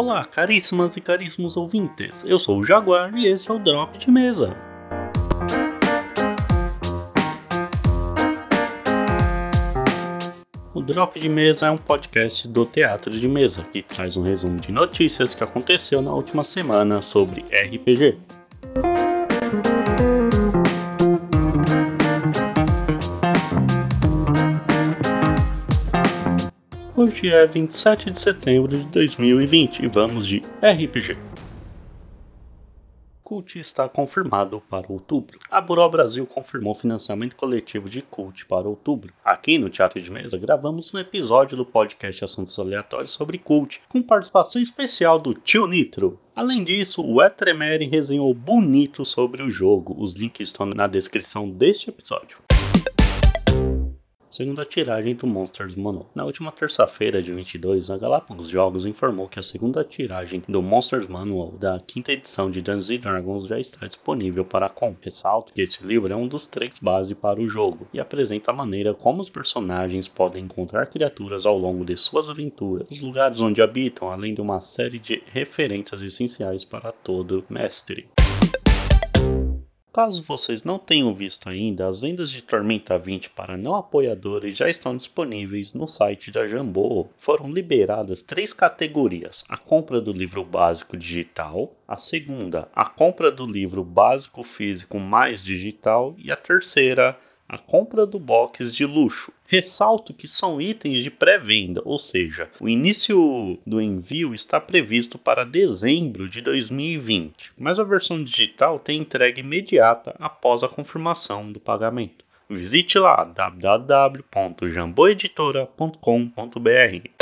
Olá, caríssimas e caríssimos ouvintes. Eu sou o Jaguar e este é o Drop de Mesa. O Drop de Mesa é um podcast do Teatro de Mesa que traz um resumo de notícias que aconteceu na última semana sobre RPG. Hoje é 27 de setembro de 2020 e vamos de RPG. Cult está confirmado para outubro. A Buró Brasil confirmou financiamento coletivo de Cult para outubro. Aqui no Teatro de Mesa gravamos um episódio do podcast Assuntos Aleatórios sobre Cult, com participação especial do Tio Nitro. Além disso, o Etremere resenhou bonito sobre o jogo. Os links estão na descrição deste episódio segunda tiragem do Monsters Manual. Na última terça-feira, de 22, a Galápagos Jogos informou que a segunda tiragem do Monsters Manual da quinta edição de Dungeons Dragons já está disponível para compra. Ressalto que este livro é um dos três base para o jogo e apresenta a maneira como os personagens podem encontrar criaturas ao longo de suas aventuras, os lugares onde habitam, além de uma série de referências essenciais para todo mestre. Caso vocês não tenham visto ainda, as vendas de Tormenta 20 para não apoiadores já estão disponíveis no site da Jambô. Foram liberadas três categorias: a compra do livro básico digital, a segunda, a compra do livro básico físico mais digital e a terceira, a compra do box de luxo. Ressalto que são itens de pré-venda, ou seja, o início do envio está previsto para dezembro de 2020, mas a versão digital tem entrega imediata após a confirmação do pagamento. Visite lá www.jamboeditora.com.br.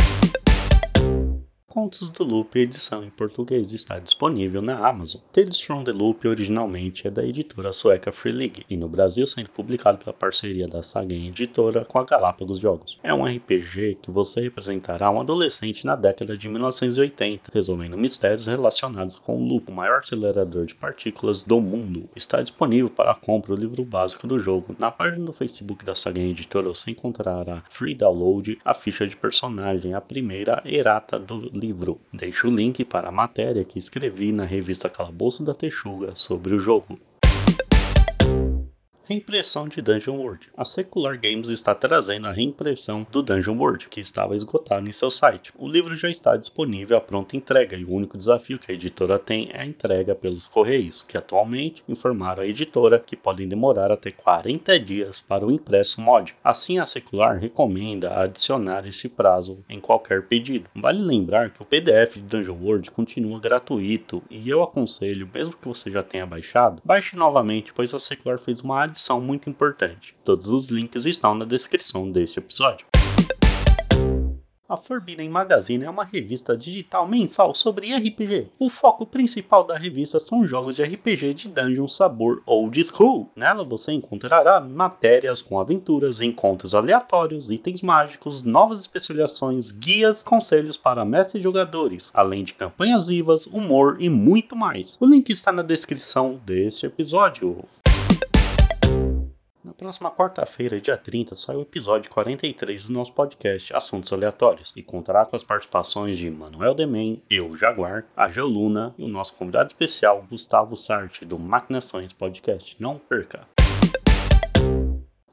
Contos do Loop, edição em português, está disponível na Amazon. Tales from the Loop originalmente é da editora sueca Free League e no Brasil sendo publicado pela parceria da Sagen Editora com a Galápagos Jogos. É um RPG que você representará um adolescente na década de 1980, resolvendo mistérios relacionados com o Loop, o maior acelerador de partículas do mundo. Está disponível para compra o livro básico do jogo. Na página do Facebook da Sagen Editora você encontrará free download a ficha de personagem, a primeira errata do livro livro. Deixo o link para a matéria que escrevi na revista Calabouço da Texuga sobre o jogo. Reimpressão de Dungeon World. A Secular Games está trazendo a reimpressão do Dungeon World, que estava esgotado em seu site. O livro já está disponível à pronta entrega e o único desafio que a editora tem é a entrega pelos correios, que atualmente informaram a editora que podem demorar até 40 dias para o impresso mod. Assim, a Secular recomenda adicionar este prazo em qualquer pedido. Vale lembrar que o PDF de Dungeon World continua gratuito e eu aconselho, mesmo que você já tenha baixado, baixe novamente, pois a Secular fez uma adição adição muito importante. Todos os links estão na descrição deste episódio. A Forbidden Magazine é uma revista digital mensal sobre RPG. O foco principal da revista são jogos de RPG de dungeon sabor old school. Nela você encontrará matérias com aventuras, encontros aleatórios, itens mágicos, novas especializações, guias, conselhos para mestres jogadores, além de campanhas vivas, humor e muito mais. O link está na descrição deste episódio. Próxima quarta-feira, dia 30, sai o episódio 43 do nosso podcast Assuntos Aleatórios e contará com as participações de Manuel Demen, eu, Jaguar, a Geoluna e o nosso convidado especial, Gustavo Sarte, do Maquinações Podcast. Não perca!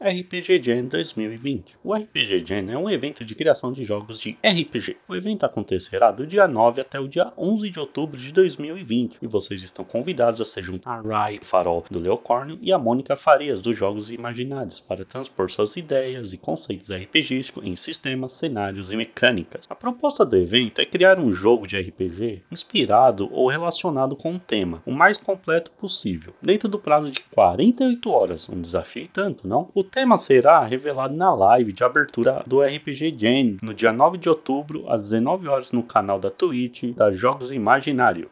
RPG Jam 2020. O RPG Jam é um evento de criação de jogos de RPG. O evento acontecerá do dia 9 até o dia 11 de outubro de 2020 e vocês estão convidados a se juntar a Rai Farol do Leocórnio e a Mônica Farias dos Jogos Imaginários para transpor suas ideias e conceitos RPGísticos em sistemas, cenários e mecânicas. A proposta do evento é criar um jogo de RPG inspirado ou relacionado com um tema, o mais completo possível, dentro do prazo de 48 horas. Um desafio tanto, não? O tema será revelado na live de abertura do RPG Jam no dia 9 de outubro, às 19 horas no canal da Twitch da Jogos Imaginário.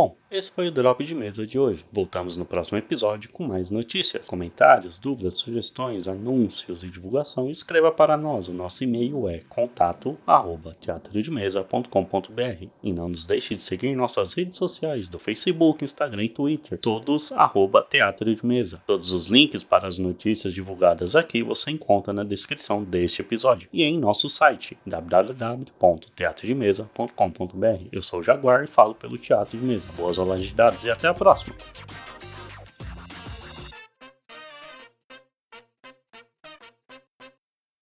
Bom, esse foi o Drop de Mesa de hoje. Voltamos no próximo episódio com mais notícias, comentários, dúvidas, sugestões, anúncios e divulgação. Escreva para nós. O nosso e-mail é contato@teatrodemesa.com.br e não nos deixe de seguir em nossas redes sociais do Facebook, Instagram e Twitter, todos arroba Teatro de Mesa. Todos os links para as notícias divulgadas aqui você encontra na descrição deste episódio e em nosso site www.teatrodemesa.com.br. Eu sou o Jaguar e falo pelo Teatro de Mesa. Boas aulas de dados e até a próxima!